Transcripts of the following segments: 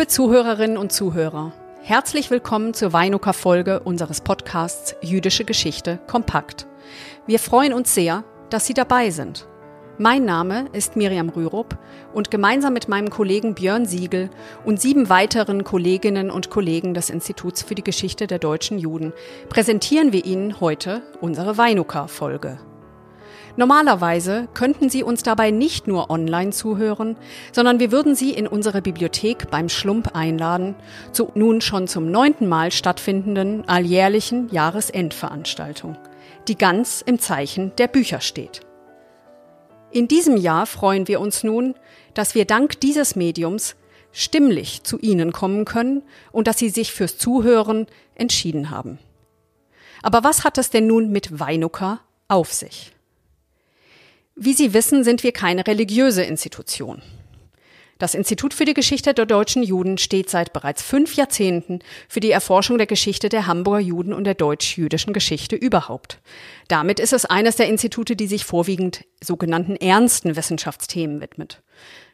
Liebe Zuhörerinnen und Zuhörer, herzlich willkommen zur Weinuka-Folge unseres Podcasts Jüdische Geschichte kompakt. Wir freuen uns sehr, dass Sie dabei sind. Mein Name ist Miriam Rürup und gemeinsam mit meinem Kollegen Björn Siegel und sieben weiteren Kolleginnen und Kollegen des Instituts für die Geschichte der deutschen Juden präsentieren wir Ihnen heute unsere Weinuka-Folge. Normalerweise könnten Sie uns dabei nicht nur online zuhören, sondern wir würden Sie in unsere Bibliothek beim Schlump einladen, zu nun schon zum neunten Mal stattfindenden alljährlichen Jahresendveranstaltung, die ganz im Zeichen der Bücher steht. In diesem Jahr freuen wir uns nun, dass wir dank dieses Mediums stimmlich zu Ihnen kommen können und dass Sie sich fürs Zuhören entschieden haben. Aber was hat es denn nun mit Weinuka auf sich? Wie Sie wissen, sind wir keine religiöse Institution. Das Institut für die Geschichte der deutschen Juden steht seit bereits fünf Jahrzehnten für die Erforschung der Geschichte der Hamburger Juden und der deutsch-jüdischen Geschichte überhaupt. Damit ist es eines der Institute, die sich vorwiegend sogenannten ernsten Wissenschaftsthemen widmet.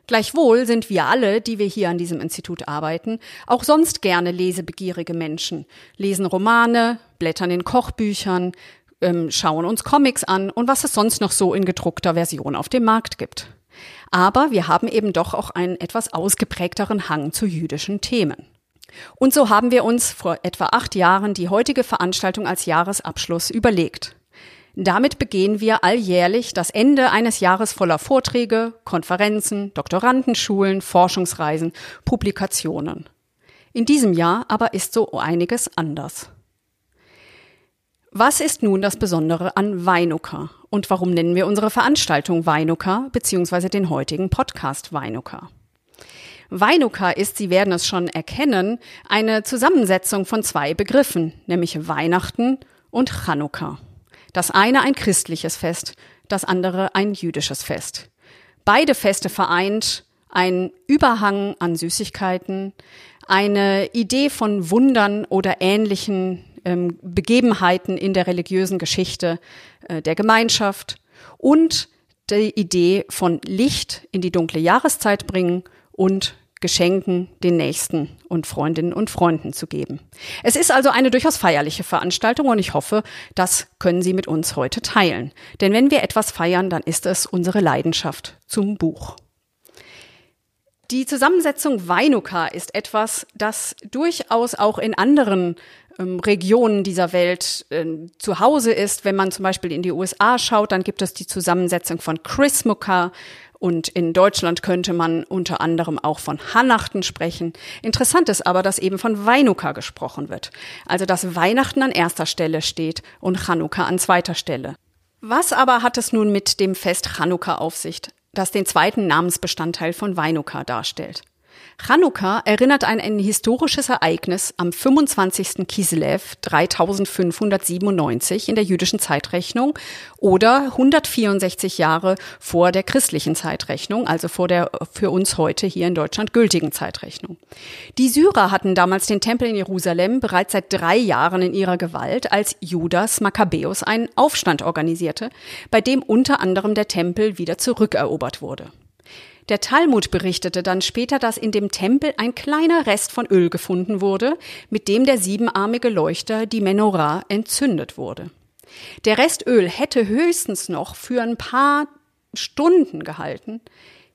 Gleichwohl sind wir alle, die wir hier an diesem Institut arbeiten, auch sonst gerne lesebegierige Menschen, lesen Romane, blättern in Kochbüchern, ähm, schauen uns Comics an und was es sonst noch so in gedruckter Version auf dem Markt gibt. Aber wir haben eben doch auch einen etwas ausgeprägteren Hang zu jüdischen Themen. Und so haben wir uns vor etwa acht Jahren die heutige Veranstaltung als Jahresabschluss überlegt. Damit begehen wir alljährlich das Ende eines Jahres voller Vorträge, Konferenzen, Doktorandenschulen, Forschungsreisen, Publikationen. In diesem Jahr aber ist so einiges anders. Was ist nun das Besondere an Weinuka und warum nennen wir unsere Veranstaltung Weinuka bzw. den heutigen Podcast Weinuka? Weinuka ist, Sie werden es schon erkennen, eine Zusammensetzung von zwei Begriffen, nämlich Weihnachten und Chanukka. Das eine ein christliches Fest, das andere ein jüdisches Fest. Beide Feste vereint ein Überhang an Süßigkeiten, eine Idee von Wundern oder ähnlichen ähm, Begebenheiten in der religiösen Geschichte äh, der Gemeinschaft und die Idee von Licht in die dunkle Jahreszeit bringen und Geschenken den Nächsten und Freundinnen und Freunden zu geben. Es ist also eine durchaus feierliche Veranstaltung und ich hoffe, das können Sie mit uns heute teilen. Denn wenn wir etwas feiern, dann ist es unsere Leidenschaft zum Buch. Die Zusammensetzung Weinuka ist etwas, das durchaus auch in anderen ähm, Regionen dieser Welt äh, zu Hause ist. Wenn man zum Beispiel in die USA schaut, dann gibt es die Zusammensetzung von Chrismukkah und in Deutschland könnte man unter anderem auch von Hannachten sprechen. Interessant ist aber, dass eben von Weinuka gesprochen wird. Also dass Weihnachten an erster Stelle steht und Chanukka an zweiter Stelle. Was aber hat es nun mit dem Fest Chanukka auf sich, das den zweiten Namensbestandteil von Weinuka darstellt? Chanukka erinnert an ein historisches Ereignis am 25. Kislev 3597 in der jüdischen Zeitrechnung oder 164 Jahre vor der christlichen Zeitrechnung, also vor der für uns heute hier in Deutschland gültigen Zeitrechnung. Die Syrer hatten damals den Tempel in Jerusalem bereits seit drei Jahren in ihrer Gewalt, als Judas Makkabäus einen Aufstand organisierte, bei dem unter anderem der Tempel wieder zurückerobert wurde. Der Talmud berichtete dann später, dass in dem Tempel ein kleiner Rest von Öl gefunden wurde, mit dem der siebenarmige Leuchter, die Menorah, entzündet wurde. Der Rest Öl hätte höchstens noch für ein paar Stunden gehalten,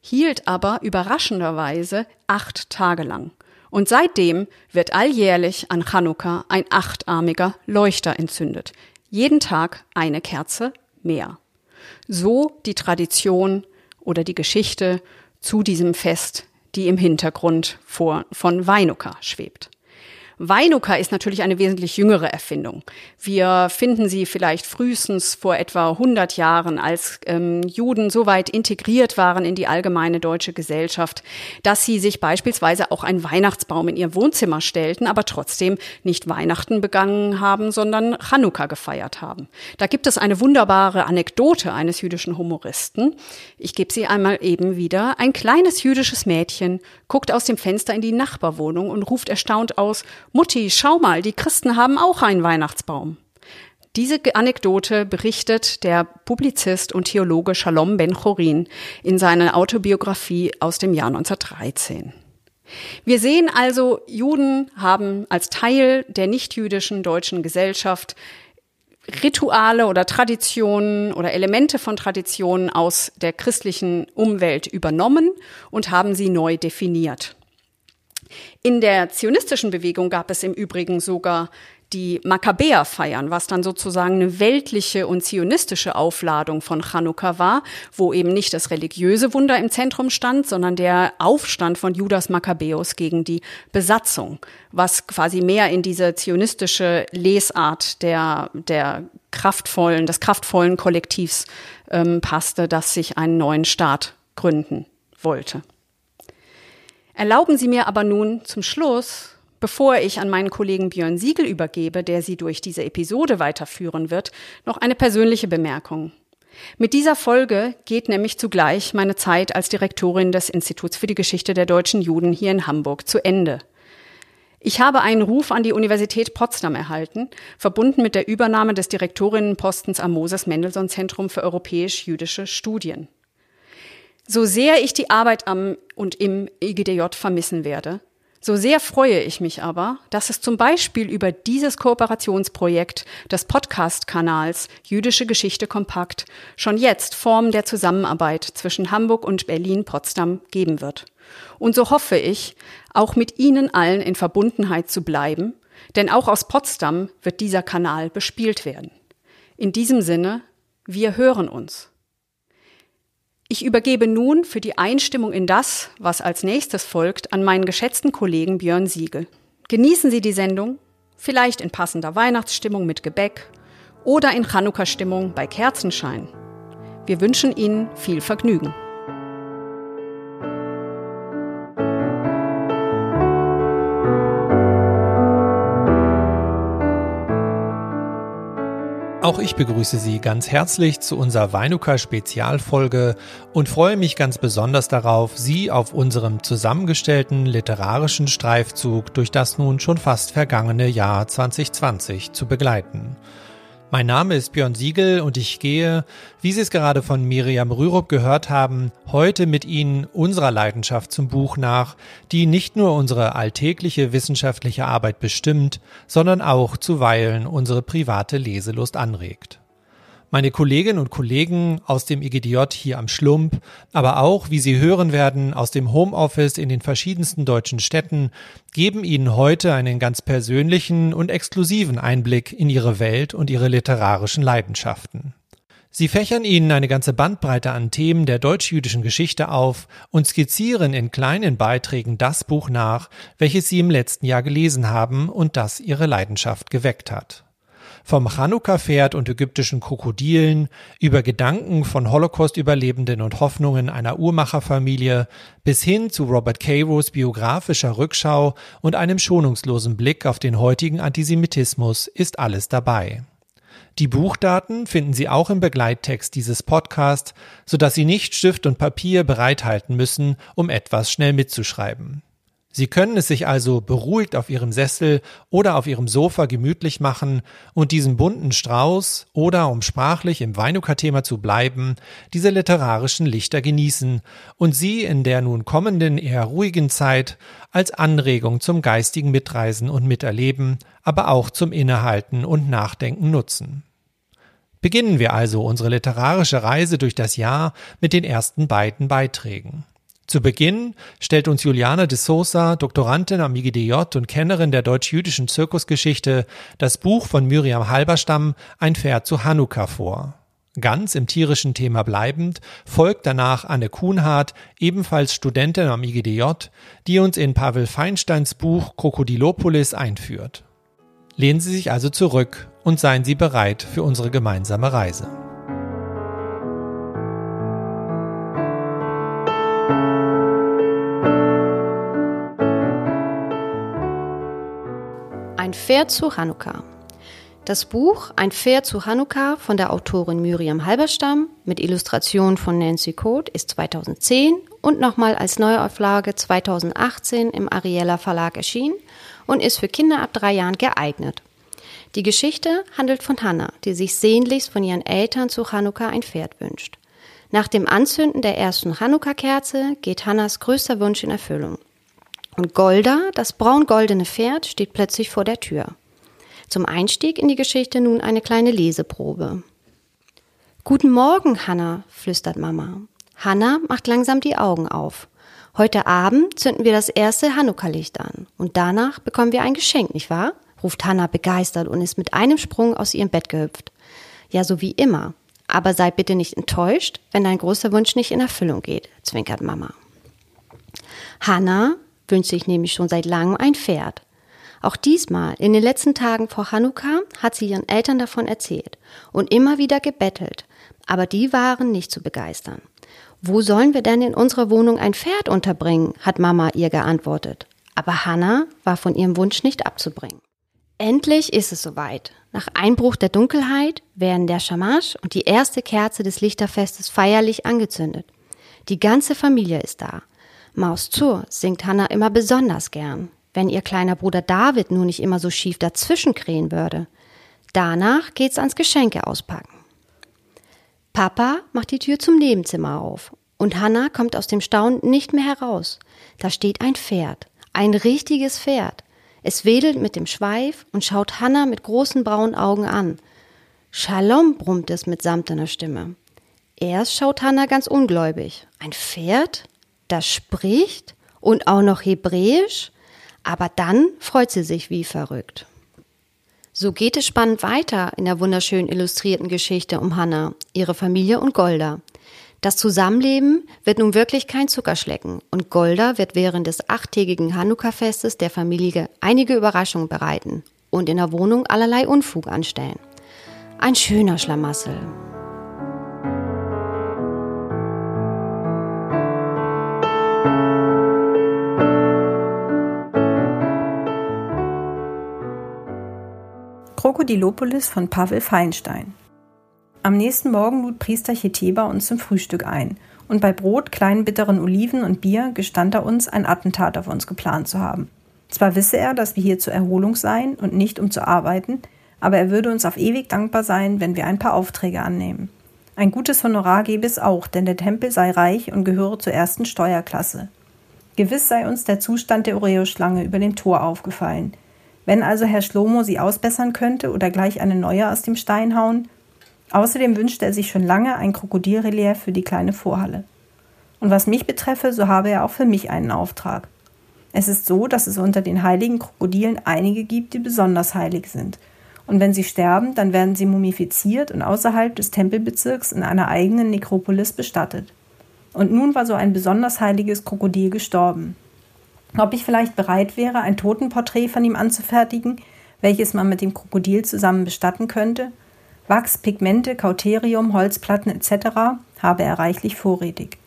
hielt aber überraschenderweise acht Tage lang. Und seitdem wird alljährlich an Chanukka ein achtarmiger Leuchter entzündet. Jeden Tag eine Kerze mehr. So die Tradition oder die Geschichte zu diesem Fest, die im Hintergrund vor, von Weinuka schwebt. Weinuka ist natürlich eine wesentlich jüngere Erfindung. Wir finden sie vielleicht frühestens vor etwa 100 Jahren, als ähm, Juden so weit integriert waren in die allgemeine deutsche Gesellschaft, dass sie sich beispielsweise auch einen Weihnachtsbaum in ihr Wohnzimmer stellten, aber trotzdem nicht Weihnachten begangen haben, sondern Chanukka gefeiert haben. Da gibt es eine wunderbare Anekdote eines jüdischen Humoristen. Ich gebe sie einmal eben wieder. Ein kleines jüdisches Mädchen guckt aus dem Fenster in die Nachbarwohnung und ruft erstaunt aus, Mutti, schau mal, die Christen haben auch einen Weihnachtsbaum. Diese Anekdote berichtet der Publizist und Theologe Shalom Ben-Chorin in seiner Autobiografie aus dem Jahr 1913. Wir sehen also, Juden haben als Teil der nichtjüdischen deutschen Gesellschaft Rituale oder Traditionen oder Elemente von Traditionen aus der christlichen Umwelt übernommen und haben sie neu definiert. In der zionistischen Bewegung gab es im Übrigen sogar die Makkabäer feiern, was dann sozusagen eine weltliche und zionistische Aufladung von Chanukka war, wo eben nicht das religiöse Wunder im Zentrum stand, sondern der Aufstand von Judas Makkabäus gegen die Besatzung, was quasi mehr in diese zionistische Lesart der, der kraftvollen, des kraftvollen Kollektivs ähm, passte, das sich einen neuen Staat gründen wollte. Erlauben Sie mir aber nun zum Schluss Bevor ich an meinen Kollegen Björn Siegel übergebe, der Sie durch diese Episode weiterführen wird, noch eine persönliche Bemerkung. Mit dieser Folge geht nämlich zugleich meine Zeit als Direktorin des Instituts für die Geschichte der deutschen Juden hier in Hamburg zu Ende. Ich habe einen Ruf an die Universität Potsdam erhalten, verbunden mit der Übernahme des Direktorinnenpostens am Moses Mendelssohn Zentrum für europäisch-jüdische Studien. So sehr ich die Arbeit am und im IGDJ vermissen werde, so sehr freue ich mich aber, dass es zum Beispiel über dieses Kooperationsprojekt des Podcast-Kanals Jüdische Geschichte kompakt schon jetzt Formen der Zusammenarbeit zwischen Hamburg und Berlin-Potsdam geben wird. Und so hoffe ich, auch mit Ihnen allen in Verbundenheit zu bleiben, denn auch aus Potsdam wird dieser Kanal bespielt werden. In diesem Sinne, wir hören uns. Ich übergebe nun für die Einstimmung in das, was als nächstes folgt, an meinen geschätzten Kollegen Björn Siegel. Genießen Sie die Sendung, vielleicht in passender Weihnachtsstimmung mit Gebäck oder in Chanukka-Stimmung bei Kerzenschein. Wir wünschen Ihnen viel Vergnügen. Auch ich begrüße Sie ganz herzlich zu unserer Weinuka Spezialfolge und freue mich ganz besonders darauf, Sie auf unserem zusammengestellten literarischen Streifzug durch das nun schon fast vergangene Jahr 2020 zu begleiten. Mein Name ist Björn Siegel und ich gehe, wie Sie es gerade von Miriam Rürup gehört haben, heute mit Ihnen unserer Leidenschaft zum Buch nach, die nicht nur unsere alltägliche wissenschaftliche Arbeit bestimmt, sondern auch zuweilen unsere private Leselust anregt. Meine Kolleginnen und Kollegen aus dem IGDJ hier am Schlump, aber auch, wie Sie hören werden, aus dem Homeoffice in den verschiedensten deutschen Städten, geben Ihnen heute einen ganz persönlichen und exklusiven Einblick in Ihre Welt und Ihre literarischen Leidenschaften. Sie fächern Ihnen eine ganze Bandbreite an Themen der deutsch-jüdischen Geschichte auf und skizzieren in kleinen Beiträgen das Buch nach, welches Sie im letzten Jahr gelesen haben und das Ihre Leidenschaft geweckt hat. Vom Chanukka-Pferd und ägyptischen Krokodilen über Gedanken von Holocaust-Überlebenden und Hoffnungen einer Uhrmacherfamilie bis hin zu Robert Cairos biografischer Rückschau und einem schonungslosen Blick auf den heutigen Antisemitismus ist alles dabei. Die Buchdaten finden Sie auch im Begleittext dieses Podcasts, sodass Sie nicht Stift und Papier bereithalten müssen, um etwas schnell mitzuschreiben. Sie können es sich also beruhigt auf Ihrem Sessel oder auf Ihrem Sofa gemütlich machen und diesen bunten Strauß oder, um sprachlich im Weinuka-Thema zu bleiben, diese literarischen Lichter genießen und sie in der nun kommenden eher ruhigen Zeit als Anregung zum geistigen Mitreisen und Miterleben, aber auch zum Innehalten und Nachdenken nutzen. Beginnen wir also unsere literarische Reise durch das Jahr mit den ersten beiden Beiträgen. Zu Beginn stellt uns Juliane de Sosa, Doktorandin am IGDJ und Kennerin der deutsch-jüdischen Zirkusgeschichte, das Buch von Miriam Halberstam Ein Pferd zu Hanukkah vor. Ganz im tierischen Thema bleibend folgt danach Anne Kuhnhardt, ebenfalls Studentin am IGDJ, die uns in Pavel Feinsteins Buch Krokodilopolis einführt. Lehnen Sie sich also zurück und seien Sie bereit für unsere gemeinsame Reise. Ein Pferd zu Hanukkah. Das Buch Ein Pferd zu Hanukkah von der Autorin Miriam Halberstam mit Illustration von Nancy Code ist 2010 und nochmal als Neuauflage 2018 im Ariella Verlag erschienen und ist für Kinder ab drei Jahren geeignet. Die Geschichte handelt von Hannah, die sich sehnlichst von ihren Eltern zu Hanukkah ein Pferd wünscht. Nach dem Anzünden der ersten Hanukkah-Kerze geht Hannas größter Wunsch in Erfüllung. Und Golda, das braun-goldene Pferd, steht plötzlich vor der Tür. Zum Einstieg in die Geschichte nun eine kleine Leseprobe. Guten Morgen, Hanna, flüstert Mama. Hanna macht langsam die Augen auf. Heute Abend zünden wir das erste Hanukkah-Licht an und danach bekommen wir ein Geschenk, nicht wahr? ruft Hanna begeistert und ist mit einem Sprung aus ihrem Bett gehüpft. Ja, so wie immer. Aber sei bitte nicht enttäuscht, wenn dein großer Wunsch nicht in Erfüllung geht, zwinkert Mama. Hanna wünscht sich nämlich schon seit langem ein Pferd. Auch diesmal, in den letzten Tagen vor Hanukkah, hat sie ihren Eltern davon erzählt und immer wieder gebettelt, aber die waren nicht zu begeistern. Wo sollen wir denn in unserer Wohnung ein Pferd unterbringen? hat Mama ihr geantwortet. Aber Hannah war von ihrem Wunsch nicht abzubringen. Endlich ist es soweit. Nach Einbruch der Dunkelheit werden der Schamasch und die erste Kerze des Lichterfestes feierlich angezündet. Die ganze Familie ist da. Maus zur singt Hannah immer besonders gern, wenn ihr kleiner Bruder David nur nicht immer so schief dazwischen krähen würde. Danach geht's ans Geschenke auspacken. Papa macht die Tür zum Nebenzimmer auf und Hannah kommt aus dem Staunen nicht mehr heraus. Da steht ein Pferd, ein richtiges Pferd. Es wedelt mit dem Schweif und schaut Hannah mit großen braunen Augen an. Shalom, brummt es mit samtener Stimme. Erst schaut Hannah ganz ungläubig. Ein Pferd? Das spricht? Und auch noch Hebräisch? Aber dann freut sie sich wie verrückt. So geht es spannend weiter in der wunderschön illustrierten Geschichte um Hannah, ihre Familie und Golda. Das Zusammenleben wird nun wirklich kein Zuckerschlecken und Golda wird während des achttägigen Hanukkah-Festes der Familie einige Überraschungen bereiten und in der Wohnung allerlei Unfug anstellen. Ein schöner Schlamassel. Krokodilopolis von Pavel Feinstein. Am nächsten Morgen lud Priester Cheteba uns zum Frühstück ein, und bei Brot, kleinen bitteren Oliven und Bier gestand er uns, ein Attentat auf uns geplant zu haben. Zwar wisse er, dass wir hier zur Erholung seien und nicht um zu arbeiten, aber er würde uns auf ewig dankbar sein, wenn wir ein paar Aufträge annehmen. Ein gutes Honorar gebe es auch, denn der Tempel sei reich und gehöre zur ersten Steuerklasse. Gewiss sei uns der Zustand der Oreo-Schlange über dem Tor aufgefallen, wenn also Herr Schlomo sie ausbessern könnte oder gleich eine neue aus dem Stein hauen. Außerdem wünschte er sich schon lange ein Krokodilrelief für die kleine Vorhalle. Und was mich betreffe, so habe er auch für mich einen Auftrag. Es ist so, dass es unter den heiligen Krokodilen einige gibt, die besonders heilig sind. Und wenn sie sterben, dann werden sie mumifiziert und außerhalb des Tempelbezirks in einer eigenen Nekropolis bestattet. Und nun war so ein besonders heiliges Krokodil gestorben ob ich vielleicht bereit wäre, ein Totenporträt von ihm anzufertigen, welches man mit dem Krokodil zusammen bestatten könnte. Wachs, Pigmente, Kauterium, Holzplatten etc. habe er reichlich vorrätig.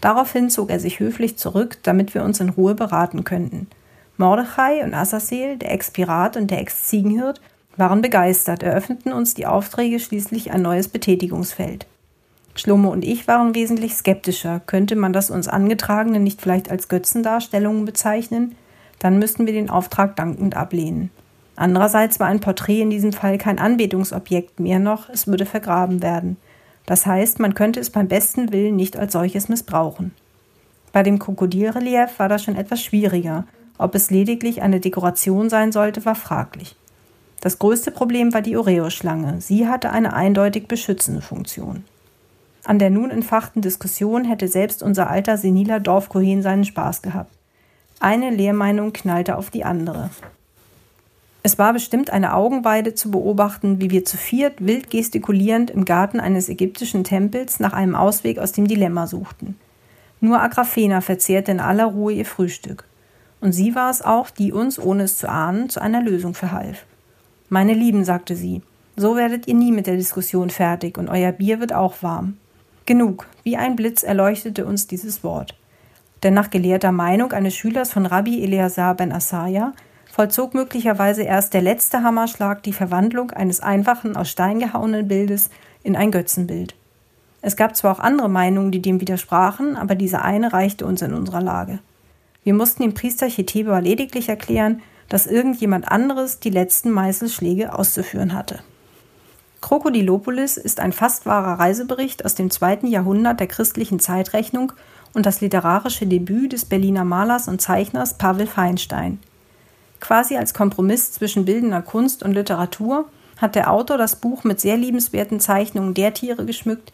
Daraufhin zog er sich höflich zurück, damit wir uns in Ruhe beraten könnten. Mordechai und Asasel, der Ex-Pirat und der Ex-Ziegenhirt, waren begeistert, eröffneten uns die Aufträge schließlich ein neues Betätigungsfeld. Schlomo und ich waren wesentlich skeptischer. Könnte man das uns angetragene nicht vielleicht als Götzendarstellungen bezeichnen? Dann müssten wir den Auftrag dankend ablehnen. Andererseits war ein Porträt in diesem Fall kein Anbetungsobjekt mehr noch, es würde vergraben werden. Das heißt, man könnte es beim besten Willen nicht als solches missbrauchen. Bei dem Krokodilrelief war das schon etwas schwieriger. Ob es lediglich eine Dekoration sein sollte, war fraglich. Das größte Problem war die Oreo-Schlange. Sie hatte eine eindeutig beschützende Funktion. An der nun entfachten Diskussion hätte selbst unser alter seniler Dorfkohen seinen Spaß gehabt. Eine Lehrmeinung knallte auf die andere. Es war bestimmt eine Augenweide zu beobachten, wie wir zu viert wild gestikulierend im Garten eines ägyptischen Tempels nach einem Ausweg aus dem Dilemma suchten. Nur Agrafena verzehrte in aller Ruhe ihr Frühstück. Und sie war es auch, die uns, ohne es zu ahnen, zu einer Lösung verhalf. Meine Lieben, sagte sie, so werdet ihr nie mit der Diskussion fertig und euer Bier wird auch warm. Genug, wie ein Blitz erleuchtete uns dieses Wort. Denn nach gelehrter Meinung eines Schülers von Rabbi Eleazar ben Asaya vollzog möglicherweise erst der letzte Hammerschlag die Verwandlung eines einfachen, aus Stein gehauenen Bildes in ein Götzenbild. Es gab zwar auch andere Meinungen, die dem widersprachen, aber diese eine reichte uns in unserer Lage. Wir mussten dem Priester Cheteba lediglich erklären, dass irgendjemand anderes die letzten Meißelschläge auszuführen hatte. Krokodilopolis ist ein fast wahrer Reisebericht aus dem zweiten Jahrhundert der christlichen Zeitrechnung und das literarische Debüt des Berliner Malers und Zeichners Pavel Feinstein. Quasi als Kompromiss zwischen bildender Kunst und Literatur hat der Autor das Buch mit sehr liebenswerten Zeichnungen der Tiere geschmückt,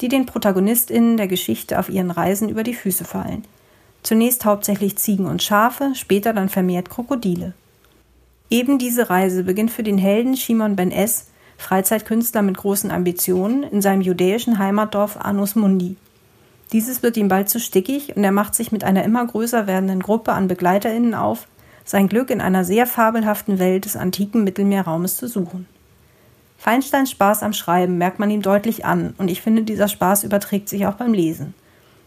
die den ProtagonistInnen der Geschichte auf ihren Reisen über die Füße fallen. Zunächst hauptsächlich Ziegen und Schafe, später dann vermehrt Krokodile. Eben diese Reise beginnt für den Helden Shimon Ben S., Freizeitkünstler mit großen Ambitionen, in seinem judäischen Heimatdorf Anus Mundi. Dieses wird ihm bald zu stickig und er macht sich mit einer immer größer werdenden Gruppe an BegleiterInnen auf, sein Glück in einer sehr fabelhaften Welt des antiken Mittelmeerraumes zu suchen. Feinsteins Spaß am Schreiben merkt man ihm deutlich an und ich finde, dieser Spaß überträgt sich auch beim Lesen.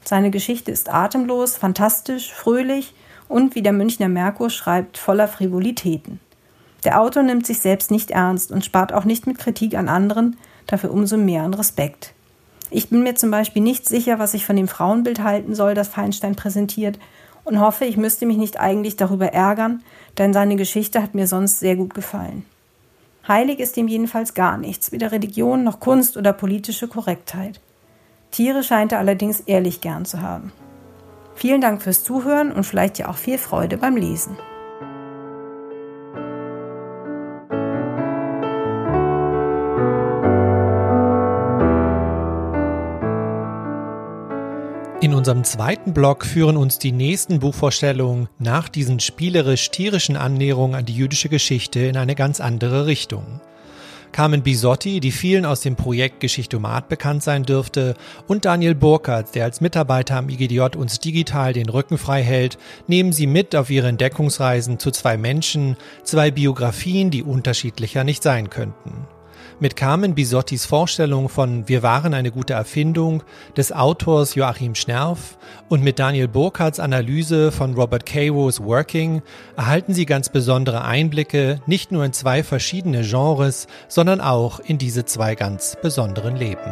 Seine Geschichte ist atemlos, fantastisch, fröhlich und, wie der Münchner Merkur schreibt, voller Frivolitäten. Der Autor nimmt sich selbst nicht ernst und spart auch nicht mit Kritik an anderen, dafür umso mehr an Respekt. Ich bin mir zum Beispiel nicht sicher, was ich von dem Frauenbild halten soll, das Feinstein präsentiert, und hoffe, ich müsste mich nicht eigentlich darüber ärgern, denn seine Geschichte hat mir sonst sehr gut gefallen. Heilig ist ihm jedenfalls gar nichts, weder Religion noch Kunst oder politische Korrektheit. Tiere scheint er allerdings ehrlich gern zu haben. Vielen Dank fürs Zuhören und vielleicht ja auch viel Freude beim Lesen. Unserem zweiten Blog führen uns die nächsten Buchvorstellungen nach diesen spielerisch-tierischen Annäherungen an die jüdische Geschichte in eine ganz andere Richtung. Carmen Bisotti, die vielen aus dem Projekt Geschichtomat bekannt sein dürfte, und Daniel Burkhardt, der als Mitarbeiter am IGDJ uns digital den Rücken frei hält, nehmen sie mit auf ihre Entdeckungsreisen zu zwei Menschen, zwei Biografien, die unterschiedlicher nicht sein könnten mit Carmen Bisottis Vorstellung von Wir waren eine gute Erfindung des Autors Joachim Schnerf und mit Daniel Burkhardts Analyse von Robert Caro's Working erhalten Sie ganz besondere Einblicke nicht nur in zwei verschiedene Genres, sondern auch in diese zwei ganz besonderen Leben.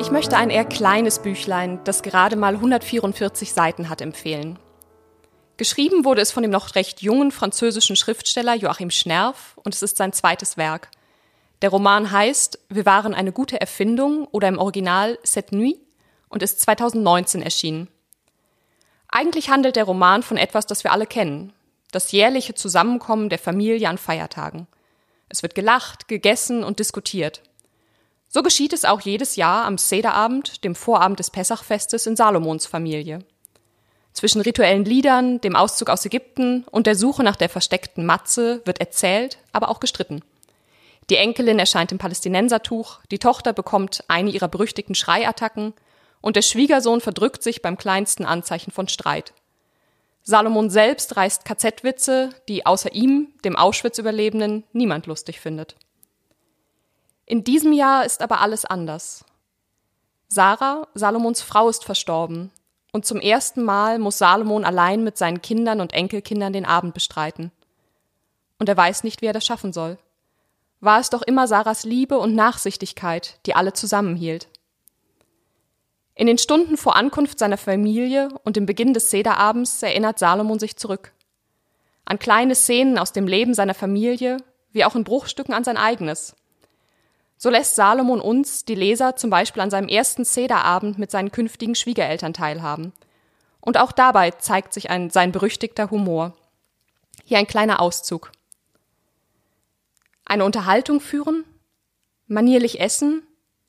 Ich möchte ein eher kleines Büchlein, das gerade mal 144 Seiten hat, empfehlen. Geschrieben wurde es von dem noch recht jungen französischen Schriftsteller Joachim Schnerf und es ist sein zweites Werk. Der Roman heißt Wir waren eine gute Erfindung oder im Original Cette Nuit und ist 2019 erschienen. Eigentlich handelt der Roman von etwas, das wir alle kennen. Das jährliche Zusammenkommen der Familie an Feiertagen. Es wird gelacht, gegessen und diskutiert. So geschieht es auch jedes Jahr am Sederabend, dem Vorabend des Pessachfestes in Salomons Familie. Zwischen rituellen Liedern, dem Auszug aus Ägypten und der Suche nach der versteckten Matze wird erzählt, aber auch gestritten. Die Enkelin erscheint im Palästinensertuch, die Tochter bekommt eine ihrer berüchtigten Schreiattacken und der Schwiegersohn verdrückt sich beim kleinsten Anzeichen von Streit. Salomon selbst reißt KZ-Witze, die außer ihm, dem Auschwitz-Überlebenden, niemand lustig findet. In diesem Jahr ist aber alles anders. Sarah, Salomons Frau, ist verstorben und zum ersten Mal muss Salomon allein mit seinen Kindern und Enkelkindern den Abend bestreiten. Und er weiß nicht, wie er das schaffen soll. War es doch immer Sarahs Liebe und Nachsichtigkeit, die alle zusammenhielt. In den Stunden vor Ankunft seiner Familie und dem Beginn des Sederabends erinnert Salomon sich zurück. An kleine Szenen aus dem Leben seiner Familie, wie auch in Bruchstücken an sein eigenes. So lässt Salomon uns, die Leser, zum Beispiel an seinem ersten Sederabend mit seinen künftigen Schwiegereltern teilhaben. Und auch dabei zeigt sich ein, sein berüchtigter Humor. Hier ein kleiner Auszug. Eine Unterhaltung führen, manierlich essen,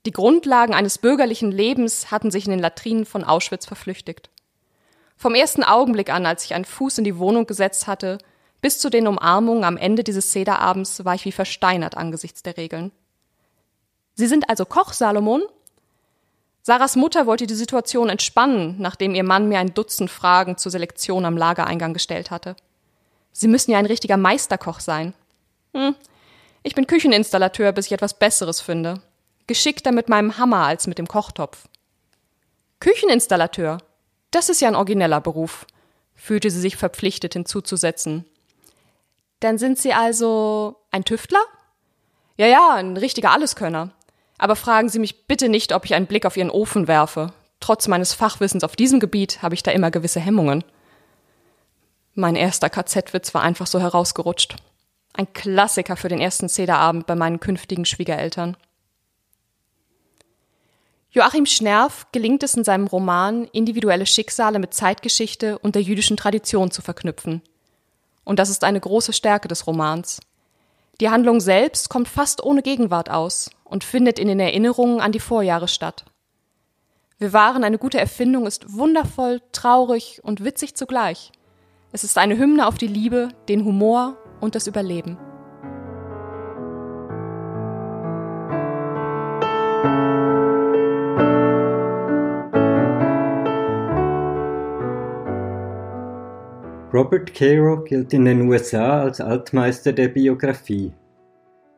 die Grundlagen eines bürgerlichen Lebens hatten sich in den Latrinen von Auschwitz verflüchtigt. Vom ersten Augenblick an, als ich einen Fuß in die Wohnung gesetzt hatte, bis zu den Umarmungen am Ende dieses Sederabends war ich wie versteinert angesichts der Regeln. Sie sind also Koch, Salomon? Sarahs Mutter wollte die Situation entspannen, nachdem ihr Mann mir ein Dutzend Fragen zur Selektion am Lagereingang gestellt hatte. Sie müssen ja ein richtiger Meisterkoch sein. Hm, ich bin Kücheninstallateur, bis ich etwas Besseres finde. Geschickter mit meinem Hammer als mit dem Kochtopf. Kücheninstallateur? Das ist ja ein origineller Beruf, fühlte sie sich verpflichtet hinzuzusetzen. Dann sind Sie also ein Tüftler? Ja, ja, ein richtiger Alleskönner. Aber fragen Sie mich bitte nicht, ob ich einen Blick auf Ihren Ofen werfe. Trotz meines Fachwissens auf diesem Gebiet habe ich da immer gewisse Hemmungen. Mein erster KZ-Witz war einfach so herausgerutscht. Ein Klassiker für den ersten Zederabend bei meinen künftigen Schwiegereltern. Joachim Schnerf gelingt es in seinem Roman, individuelle Schicksale mit Zeitgeschichte und der jüdischen Tradition zu verknüpfen. Und das ist eine große Stärke des Romans. Die Handlung selbst kommt fast ohne Gegenwart aus und findet in den Erinnerungen an die Vorjahre statt. Wir waren eine gute Erfindung ist wundervoll, traurig und witzig zugleich. Es ist eine Hymne auf die Liebe, den Humor und das Überleben. Robert Caro gilt in den USA als Altmeister der Biografie.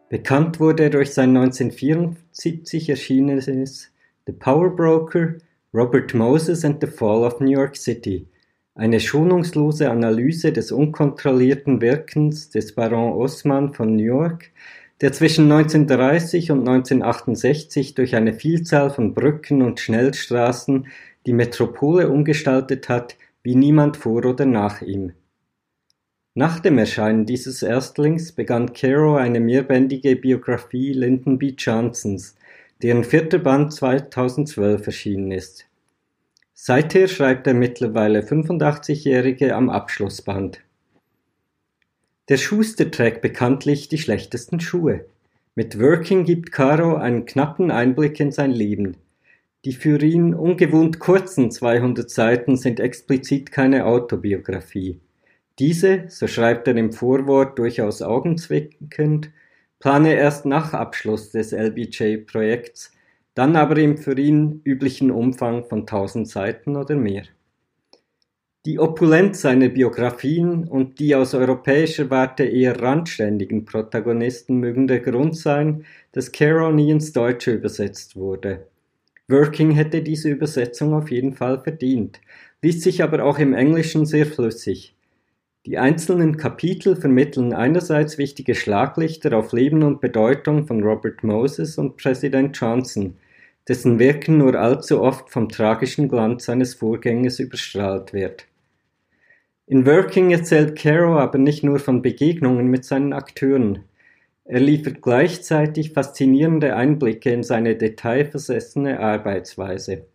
Bekannt wurde er durch sein 1974 erschienenes The Power Broker, Robert Moses and the Fall of New York City, eine schonungslose Analyse des unkontrollierten Wirkens des Baron Osman von New York, der zwischen 1930 und 1968 durch eine Vielzahl von Brücken und Schnellstraßen die Metropole umgestaltet hat, wie niemand vor oder nach ihm. Nach dem Erscheinen dieses Erstlings begann Caro eine mehrbändige Biografie Lyndon B. Johnsons, deren vierter Band 2012 erschienen ist. Seither schreibt der mittlerweile 85-Jährige am Abschlussband. Der Schuster trägt bekanntlich die schlechtesten Schuhe. Mit Working gibt Caro einen knappen Einblick in sein Leben. Die für ihn ungewohnt kurzen 200 Seiten sind explizit keine Autobiografie. Diese, so schreibt er im Vorwort durchaus augenzwinkend, plane erst nach Abschluss des LBJ-Projekts, dann aber im für ihn üblichen Umfang von 1000 Seiten oder mehr. Die Opulenz seiner Biografien und die aus europäischer Warte eher randständigen Protagonisten mögen der Grund sein, dass Caro nie ins Deutsche übersetzt wurde. Working hätte diese Übersetzung auf jeden Fall verdient, liest sich aber auch im Englischen sehr flüssig. Die einzelnen Kapitel vermitteln einerseits wichtige Schlaglichter auf Leben und Bedeutung von Robert Moses und Präsident Johnson, dessen Wirken nur allzu oft vom tragischen Glanz seines Vorgängers überstrahlt wird. In Working erzählt Caro aber nicht nur von Begegnungen mit seinen Akteuren, er liefert gleichzeitig faszinierende Einblicke in seine detailversessene Arbeitsweise.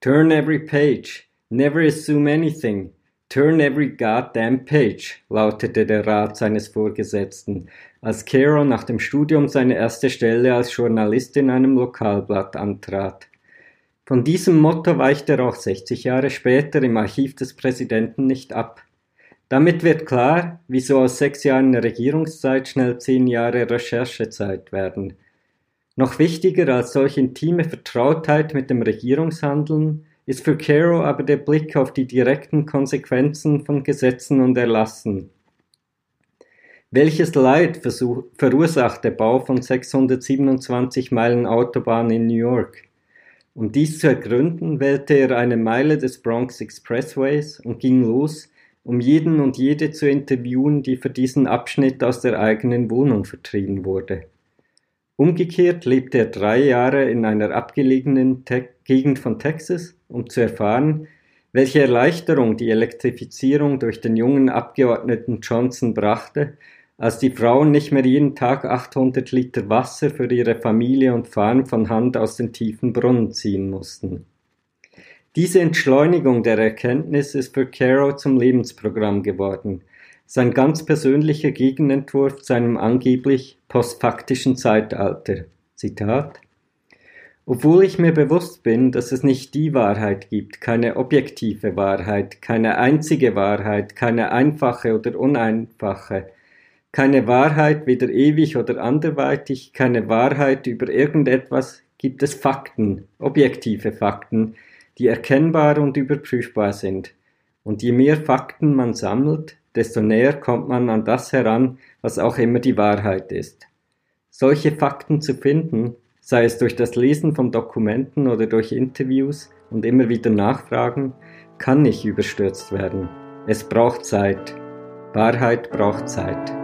Turn every page, never assume anything, turn every goddamn page, lautete der Rat seines Vorgesetzten, als Caro nach dem Studium seine erste Stelle als Journalist in einem Lokalblatt antrat. Von diesem Motto weicht er auch 60 Jahre später im Archiv des Präsidenten nicht ab. Damit wird klar, wieso aus sechs Jahren Regierungszeit schnell zehn Jahre Recherchezeit werden. Noch wichtiger als solch intime Vertrautheit mit dem Regierungshandeln ist für Caro aber der Blick auf die direkten Konsequenzen von Gesetzen und Erlassen. Welches Leid verursacht der Bau von 627 Meilen Autobahn in New York? Um dies zu ergründen, wählte er eine Meile des Bronx Expressways und ging los, um jeden und jede zu interviewen, die für diesen Abschnitt aus der eigenen Wohnung vertrieben wurde. Umgekehrt lebte er drei Jahre in einer abgelegenen Te Gegend von Texas, um zu erfahren, welche Erleichterung die Elektrifizierung durch den jungen Abgeordneten Johnson brachte, als die Frauen nicht mehr jeden Tag 800 Liter Wasser für ihre Familie und Farm von Hand aus den tiefen Brunnen ziehen mussten. Diese Entschleunigung der Erkenntnis ist für Caro zum Lebensprogramm geworden, sein ganz persönlicher Gegenentwurf zu einem angeblich postfaktischen Zeitalter. Zitat obwohl ich mir bewusst bin, dass es nicht die Wahrheit gibt, keine objektive Wahrheit, keine einzige Wahrheit, keine einfache oder uneinfache, keine Wahrheit weder ewig oder anderweitig, keine Wahrheit über irgendetwas, gibt es Fakten, objektive Fakten, die erkennbar und überprüfbar sind. Und je mehr Fakten man sammelt, desto näher kommt man an das heran, was auch immer die Wahrheit ist. Solche Fakten zu finden, sei es durch das Lesen von Dokumenten oder durch Interviews und immer wieder Nachfragen, kann nicht überstürzt werden. Es braucht Zeit. Wahrheit braucht Zeit.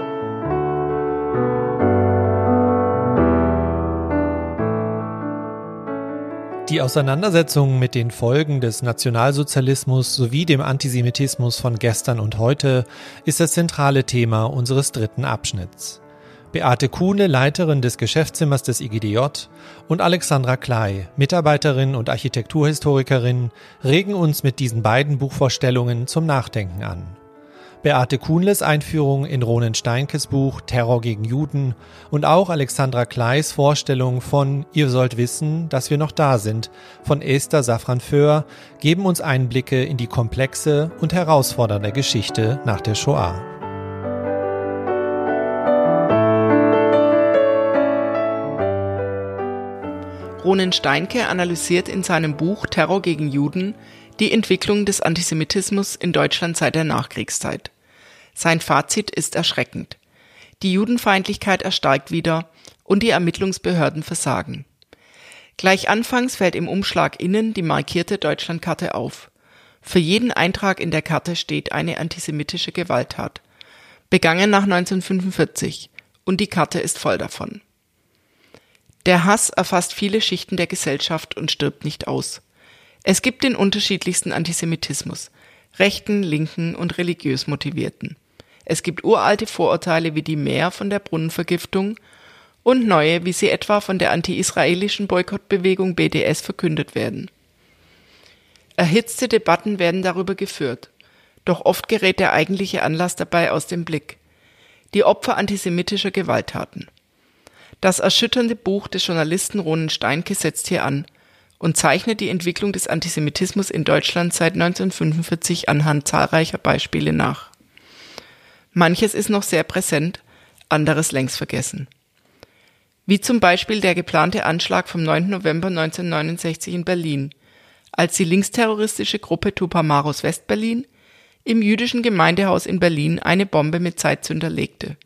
Die Auseinandersetzung mit den Folgen des Nationalsozialismus sowie dem Antisemitismus von gestern und heute ist das zentrale Thema unseres dritten Abschnitts. Beate Kuhne, Leiterin des Geschäftszimmers des IGDJ und Alexandra Klei, Mitarbeiterin und Architekturhistorikerin, regen uns mit diesen beiden Buchvorstellungen zum Nachdenken an. Beate Kuhnles Einführung in Ronen Steinkes Buch Terror gegen Juden und auch Alexandra Kleis Vorstellung von Ihr sollt wissen, dass wir noch da sind von Esther Safran Föhr geben uns Einblicke in die komplexe und herausfordernde Geschichte nach der Shoah. Ronen Steinke analysiert in seinem Buch Terror gegen Juden die Entwicklung des Antisemitismus in Deutschland seit der Nachkriegszeit. Sein Fazit ist erschreckend. Die Judenfeindlichkeit erstarkt wieder und die Ermittlungsbehörden versagen. Gleich anfangs fällt im Umschlag innen die markierte Deutschlandkarte auf. Für jeden Eintrag in der Karte steht eine antisemitische Gewalttat. Begangen nach 1945 und die Karte ist voll davon. Der Hass erfasst viele Schichten der Gesellschaft und stirbt nicht aus. Es gibt den unterschiedlichsten Antisemitismus, rechten, linken und religiös motivierten. Es gibt uralte Vorurteile wie die Mehr von der Brunnenvergiftung und neue, wie sie etwa von der anti-israelischen Boykottbewegung BDS verkündet werden. Erhitzte Debatten werden darüber geführt, doch oft gerät der eigentliche Anlass dabei aus dem Blick. Die Opfer antisemitischer Gewalttaten. Das erschütternde Buch des Journalisten Ronen Steinke setzt hier an und zeichnet die Entwicklung des Antisemitismus in Deutschland seit 1945 anhand zahlreicher Beispiele nach. Manches ist noch sehr präsent, anderes längst vergessen. Wie zum Beispiel der geplante Anschlag vom 9. November 1969 in Berlin, als die linksterroristische Gruppe Tupamaros Westberlin im jüdischen Gemeindehaus in Berlin eine Bombe mit Zeitzünder legte,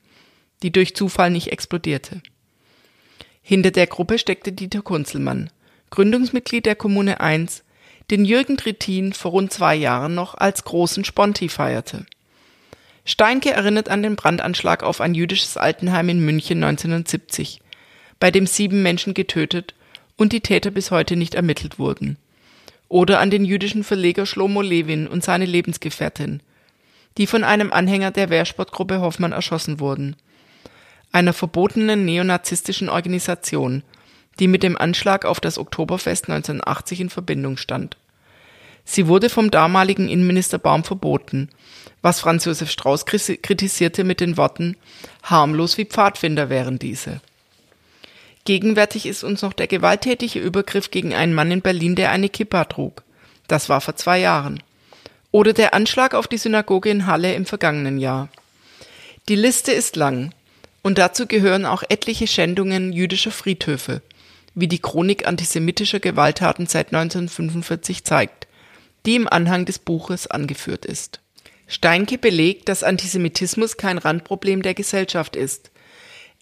die durch Zufall nicht explodierte. Hinter der Gruppe steckte Dieter Kunzelmann, Gründungsmitglied der Kommune 1, den Jürgen Trittin vor rund zwei Jahren noch als großen Sponti feierte. Steinke erinnert an den Brandanschlag auf ein jüdisches Altenheim in München 1970, bei dem sieben Menschen getötet und die Täter bis heute nicht ermittelt wurden. Oder an den jüdischen Verleger Shlomo Levin und seine Lebensgefährtin, die von einem Anhänger der Wehrsportgruppe Hoffmann erschossen wurden einer verbotenen neonazistischen Organisation, die mit dem Anschlag auf das Oktoberfest 1980 in Verbindung stand. Sie wurde vom damaligen Innenminister Baum verboten, was Franz Josef Strauß kritisierte mit den Worten harmlos wie Pfadfinder wären diese. Gegenwärtig ist uns noch der gewalttätige Übergriff gegen einen Mann in Berlin, der eine Kippa trug. Das war vor zwei Jahren. Oder der Anschlag auf die Synagoge in Halle im vergangenen Jahr. Die Liste ist lang. Und dazu gehören auch etliche Schändungen jüdischer Friedhöfe, wie die Chronik antisemitischer Gewalttaten seit 1945 zeigt, die im Anhang des Buches angeführt ist. Steinke belegt, dass Antisemitismus kein Randproblem der Gesellschaft ist.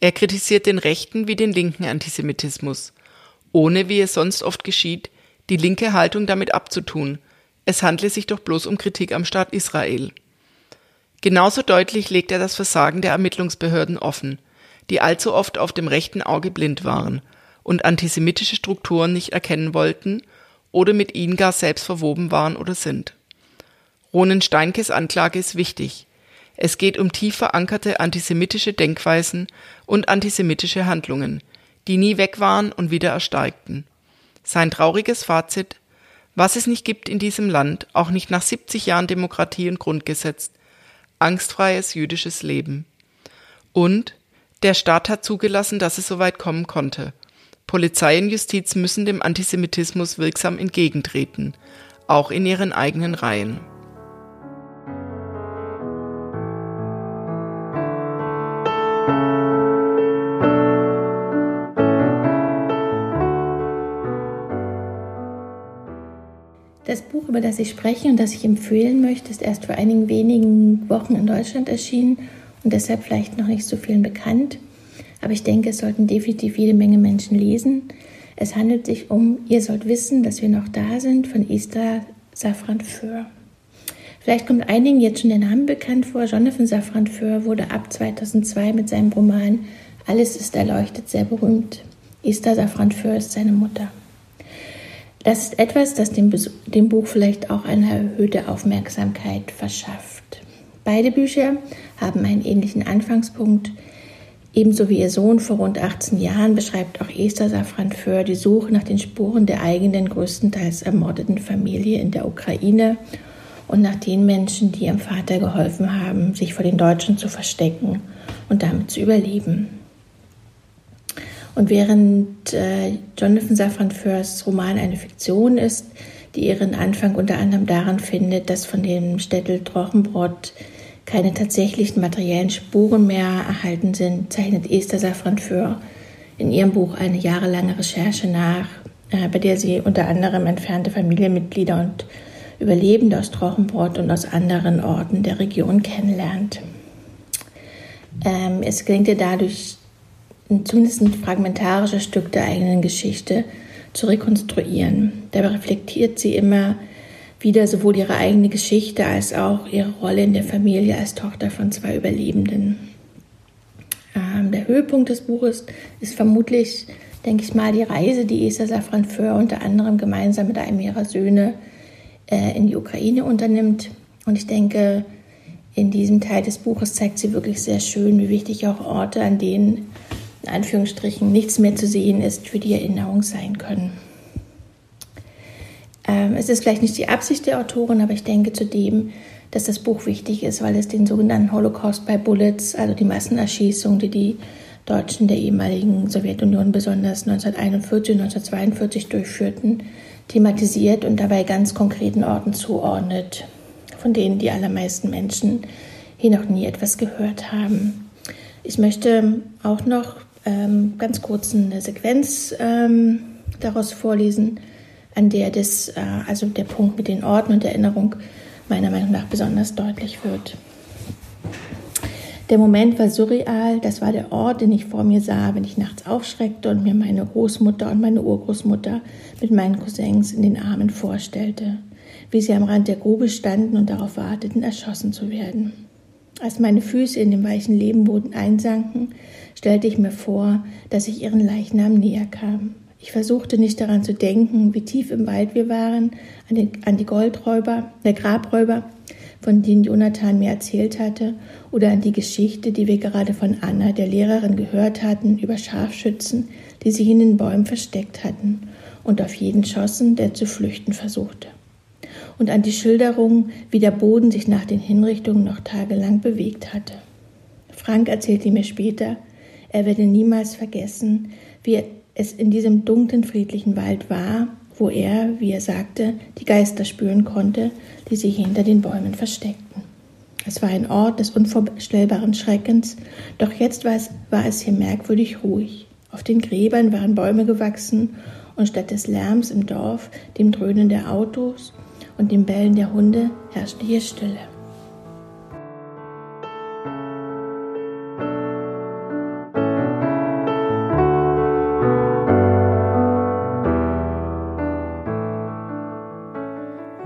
Er kritisiert den rechten wie den linken Antisemitismus, ohne, wie es sonst oft geschieht, die linke Haltung damit abzutun. Es handle sich doch bloß um Kritik am Staat Israel. Genauso deutlich legt er das Versagen der Ermittlungsbehörden offen, die allzu oft auf dem rechten Auge blind waren und antisemitische Strukturen nicht erkennen wollten oder mit ihnen gar selbst verwoben waren oder sind. Ronen Steinkes Anklage ist wichtig. Es geht um tief verankerte antisemitische Denkweisen und antisemitische Handlungen, die nie weg waren und wieder erstarkten. Sein trauriges Fazit, was es nicht gibt in diesem Land, auch nicht nach 70 Jahren Demokratie und Grundgesetz, angstfreies jüdisches Leben. Und der Staat hat zugelassen, dass es so weit kommen konnte. Polizei und Justiz müssen dem Antisemitismus wirksam entgegentreten, auch in ihren eigenen Reihen. Das Buch, über das ich spreche und das ich empfehlen möchte, ist erst vor einigen wenigen Wochen in Deutschland erschienen und deshalb vielleicht noch nicht so vielen bekannt. Aber ich denke, es sollten definitiv jede Menge Menschen lesen. Es handelt sich um Ihr sollt wissen, dass wir noch da sind von Esther Safran Föhr. Vielleicht kommt einigen jetzt schon der Name bekannt vor. Jonathan Safran Föhr wurde ab 2002 mit seinem Roman Alles ist erleuchtet sehr berühmt. Esther Safran Föhr ist seine Mutter. Das ist etwas, das dem, dem Buch vielleicht auch eine erhöhte Aufmerksamkeit verschafft. Beide Bücher haben einen ähnlichen Anfangspunkt. Ebenso wie ihr Sohn vor rund 18 Jahren beschreibt auch Esther Safran Föhr die Suche nach den Spuren der eigenen größtenteils ermordeten Familie in der Ukraine und nach den Menschen, die ihrem Vater geholfen haben, sich vor den Deutschen zu verstecken und damit zu überleben. Und während äh, Jonathan Safran Foers Roman eine Fiktion ist, die ihren Anfang unter anderem daran findet, dass von dem Städtel Trochenbrot keine tatsächlichen materiellen Spuren mehr erhalten sind, zeichnet Esther Safran Föhr in ihrem Buch eine jahrelange Recherche nach, äh, bei der sie unter anderem entfernte Familienmitglieder und Überlebende aus Trochenbrot und aus anderen Orten der Region kennenlernt. Ähm, es gelingt ihr dadurch, zumindest ein fragmentarisches Stück der eigenen Geschichte zu rekonstruieren. Dabei reflektiert sie immer wieder sowohl ihre eigene Geschichte als auch ihre Rolle in der Familie als Tochter von zwei Überlebenden. Ähm, der Höhepunkt des Buches ist vermutlich, denke ich mal, die Reise, die Esther Safran Föhr unter anderem gemeinsam mit einem ihrer Söhne äh, in die Ukraine unternimmt. Und ich denke, in diesem Teil des Buches zeigt sie wirklich sehr schön, wie wichtig auch Orte, an denen in Anführungsstrichen nichts mehr zu sehen ist, für die Erinnerung sein können. Ähm, es ist vielleicht nicht die Absicht der Autorin, aber ich denke zudem, dass das Buch wichtig ist, weil es den sogenannten Holocaust by Bullets, also die Massenerschießung, die die Deutschen der ehemaligen Sowjetunion besonders 1941 und 1942 durchführten, thematisiert und dabei ganz konkreten Orten zuordnet, von denen die allermeisten Menschen hier noch nie etwas gehört haben. Ich möchte auch noch ähm, ganz kurz eine Sequenz ähm, daraus vorlesen, an der das, äh, also der Punkt mit den Orten und der Erinnerung meiner Meinung nach besonders deutlich wird. Der Moment war surreal, das war der Ort, den ich vor mir sah, wenn ich nachts aufschreckte und mir meine Großmutter und meine Urgroßmutter mit meinen Cousins in den Armen vorstellte, wie sie am Rand der Grube standen und darauf warteten, erschossen zu werden. Als meine Füße in den weichen Lebenboden einsanken, stellte ich mir vor, dass ich ihren Leichnam näher kam. Ich versuchte nicht daran zu denken, wie tief im Wald wir waren, an, den, an die Goldräuber, der Grabräuber, von denen Jonathan mir erzählt hatte, oder an die Geschichte, die wir gerade von Anna, der Lehrerin, gehört hatten über Scharfschützen, die sich in den Bäumen versteckt hatten und auf jeden schossen, der zu flüchten versuchte. Und an die Schilderung, wie der Boden sich nach den Hinrichtungen noch tagelang bewegt hatte. Frank erzählte mir später, er werde niemals vergessen, wie es in diesem dunklen, friedlichen Wald war, wo er, wie er sagte, die Geister spüren konnte, die sich hinter den Bäumen versteckten. Es war ein Ort des unvorstellbaren Schreckens, doch jetzt war es, war es hier merkwürdig ruhig. Auf den Gräbern waren Bäume gewachsen und statt des Lärms im Dorf, dem Dröhnen der Autos und dem Bellen der Hunde herrschte hier Stille.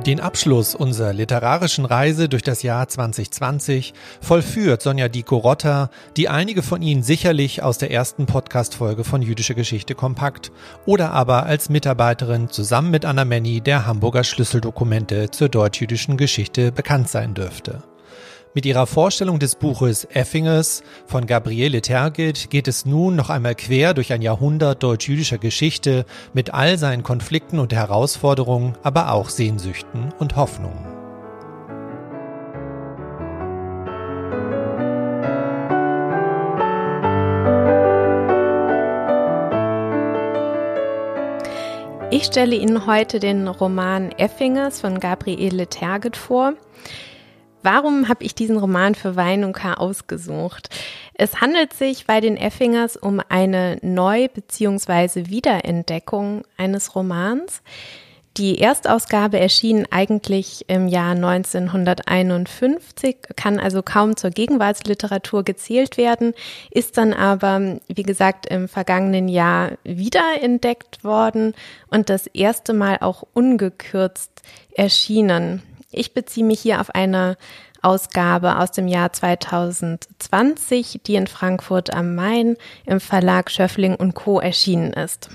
Den Abschluss unserer literarischen Reise durch das Jahr 2020 vollführt Sonja Dico-Rotter, die einige von Ihnen sicherlich aus der ersten Podcast-Folge von Jüdische Geschichte kompakt oder aber als Mitarbeiterin zusammen mit Anna Menny der Hamburger Schlüsseldokumente zur deutsch-jüdischen Geschichte bekannt sein dürfte. Mit ihrer Vorstellung des Buches Effingers von Gabriele Tergit geht es nun noch einmal quer durch ein Jahrhundert deutsch-jüdischer Geschichte mit all seinen Konflikten und Herausforderungen, aber auch Sehnsüchten und Hoffnungen. Ich stelle Ihnen heute den Roman Effingers von Gabriele Tergit vor. Warum habe ich diesen Roman für Wein und K ausgesucht? Es handelt sich bei den Effingers um eine Neu- bzw. Wiederentdeckung eines Romans. Die Erstausgabe erschien eigentlich im Jahr 1951, kann also kaum zur Gegenwartsliteratur gezählt werden, ist dann aber, wie gesagt, im vergangenen Jahr wiederentdeckt worden und das erste Mal auch ungekürzt erschienen. Ich beziehe mich hier auf eine Ausgabe aus dem Jahr 2020, die in Frankfurt am Main im Verlag Schöffling und Co. erschienen ist.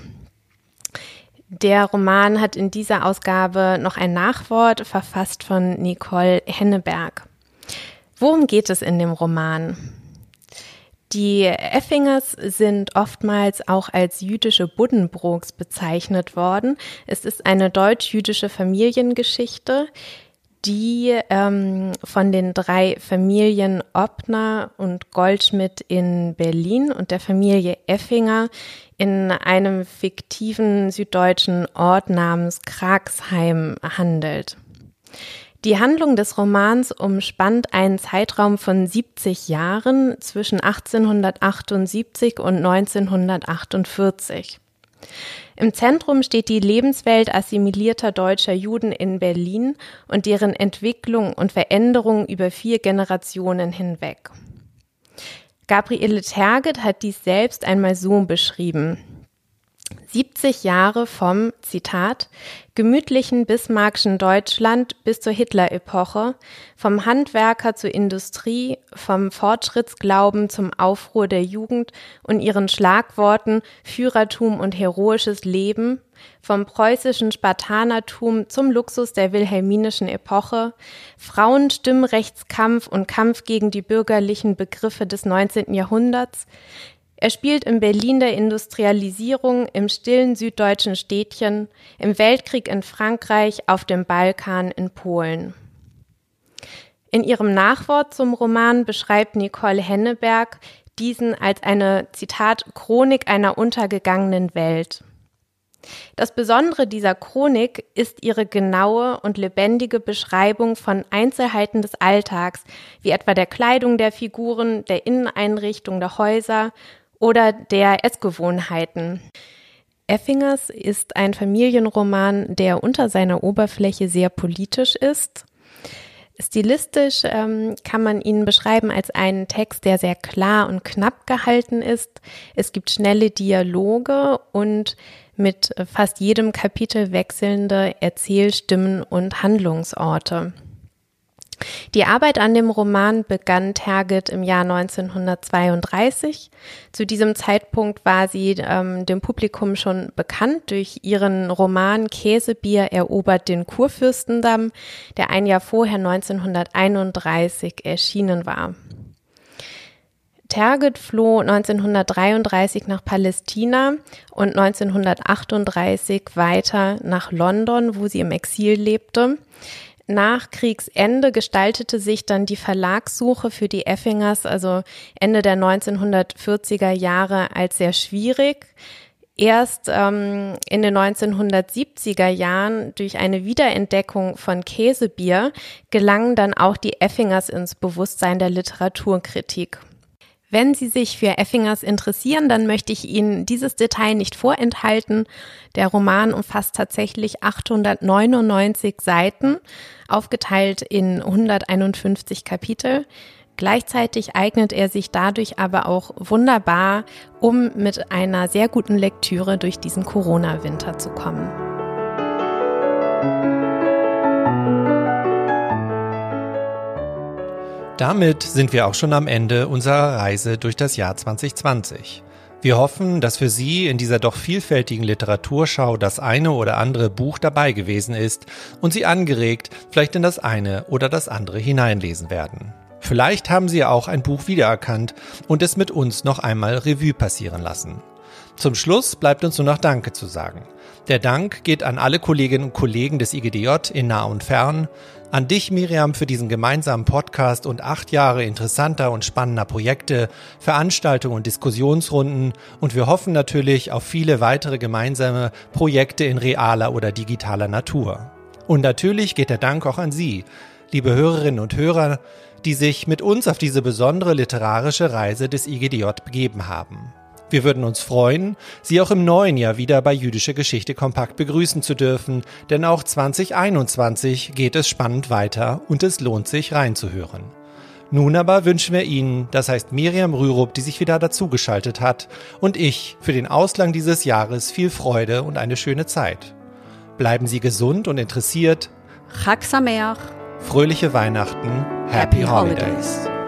Der Roman hat in dieser Ausgabe noch ein Nachwort, verfasst von Nicole Henneberg. Worum geht es in dem Roman? Die Effingers sind oftmals auch als jüdische Buddenbrooks bezeichnet worden. Es ist eine deutsch-jüdische Familiengeschichte, die ähm, von den drei Familien Obner und Goldschmidt in Berlin und der Familie Effinger in einem fiktiven süddeutschen Ort namens Kragsheim handelt. Die Handlung des Romans umspannt einen Zeitraum von 70 Jahren zwischen 1878 und 1948. Im Zentrum steht die Lebenswelt assimilierter deutscher Juden in Berlin und deren Entwicklung und Veränderung über vier Generationen hinweg. Gabriele Terget hat dies selbst einmal so beschrieben. 70 Jahre vom, Zitat, gemütlichen bismarckschen Deutschland bis zur Hitler-Epoche, vom Handwerker zur Industrie, vom Fortschrittsglauben zum Aufruhr der Jugend und ihren Schlagworten Führertum und heroisches Leben, vom preußischen Spartanertum zum Luxus der wilhelminischen Epoche, Frauenstimmrechtskampf und Kampf gegen die bürgerlichen Begriffe des 19. Jahrhunderts, er spielt in Berlin der Industrialisierung, im stillen süddeutschen Städtchen, im Weltkrieg in Frankreich, auf dem Balkan, in Polen. In ihrem Nachwort zum Roman beschreibt Nicole Henneberg diesen als eine, Zitat, Chronik einer untergegangenen Welt. Das Besondere dieser Chronik ist ihre genaue und lebendige Beschreibung von Einzelheiten des Alltags, wie etwa der Kleidung der Figuren, der Inneneinrichtung der Häuser oder der Essgewohnheiten. Effingers ist ein Familienroman, der unter seiner Oberfläche sehr politisch ist. Stilistisch ähm, kann man ihn beschreiben als einen Text, der sehr klar und knapp gehalten ist. Es gibt schnelle Dialoge und mit fast jedem Kapitel wechselnde Erzählstimmen und Handlungsorte. Die Arbeit an dem Roman begann Tergit im Jahr 1932. Zu diesem Zeitpunkt war sie ähm, dem Publikum schon bekannt durch ihren Roman Käsebier erobert den Kurfürstendamm, der ein Jahr vorher 1931 erschienen war. Tergit floh 1933 nach Palästina und 1938 weiter nach London, wo sie im Exil lebte. Nach Kriegsende gestaltete sich dann die Verlagssuche für die Effingers, also Ende der 1940er Jahre, als sehr schwierig. Erst ähm, in den 1970er Jahren durch eine Wiederentdeckung von Käsebier gelangen dann auch die Effingers ins Bewusstsein der Literaturkritik. Wenn Sie sich für Effingers interessieren, dann möchte ich Ihnen dieses Detail nicht vorenthalten. Der Roman umfasst tatsächlich 899 Seiten, aufgeteilt in 151 Kapitel. Gleichzeitig eignet er sich dadurch aber auch wunderbar, um mit einer sehr guten Lektüre durch diesen Corona-Winter zu kommen. Damit sind wir auch schon am Ende unserer Reise durch das Jahr 2020. Wir hoffen, dass für Sie in dieser doch vielfältigen Literaturschau das eine oder andere Buch dabei gewesen ist und Sie angeregt, vielleicht in das eine oder das andere hineinlesen werden. Vielleicht haben Sie auch ein Buch wiedererkannt und es mit uns noch einmal Revue passieren lassen. Zum Schluss bleibt uns nur noch Danke zu sagen. Der Dank geht an alle Kolleginnen und Kollegen des IGDJ in nah und fern, an dich, Miriam, für diesen gemeinsamen Podcast und acht Jahre interessanter und spannender Projekte, Veranstaltungen und Diskussionsrunden. Und wir hoffen natürlich auf viele weitere gemeinsame Projekte in realer oder digitaler Natur. Und natürlich geht der Dank auch an Sie, liebe Hörerinnen und Hörer, die sich mit uns auf diese besondere literarische Reise des IGDJ begeben haben. Wir würden uns freuen, Sie auch im neuen Jahr wieder bei Jüdische Geschichte kompakt begrüßen zu dürfen, denn auch 2021 geht es spannend weiter und es lohnt sich reinzuhören. Nun aber wünschen wir Ihnen, das heißt Miriam Rürup, die sich wieder dazugeschaltet hat, und ich für den Auslang dieses Jahres viel Freude und eine schöne Zeit. Bleiben Sie gesund und interessiert. Chag Sameach. Fröhliche Weihnachten. Happy, Happy Holidays. Holidays.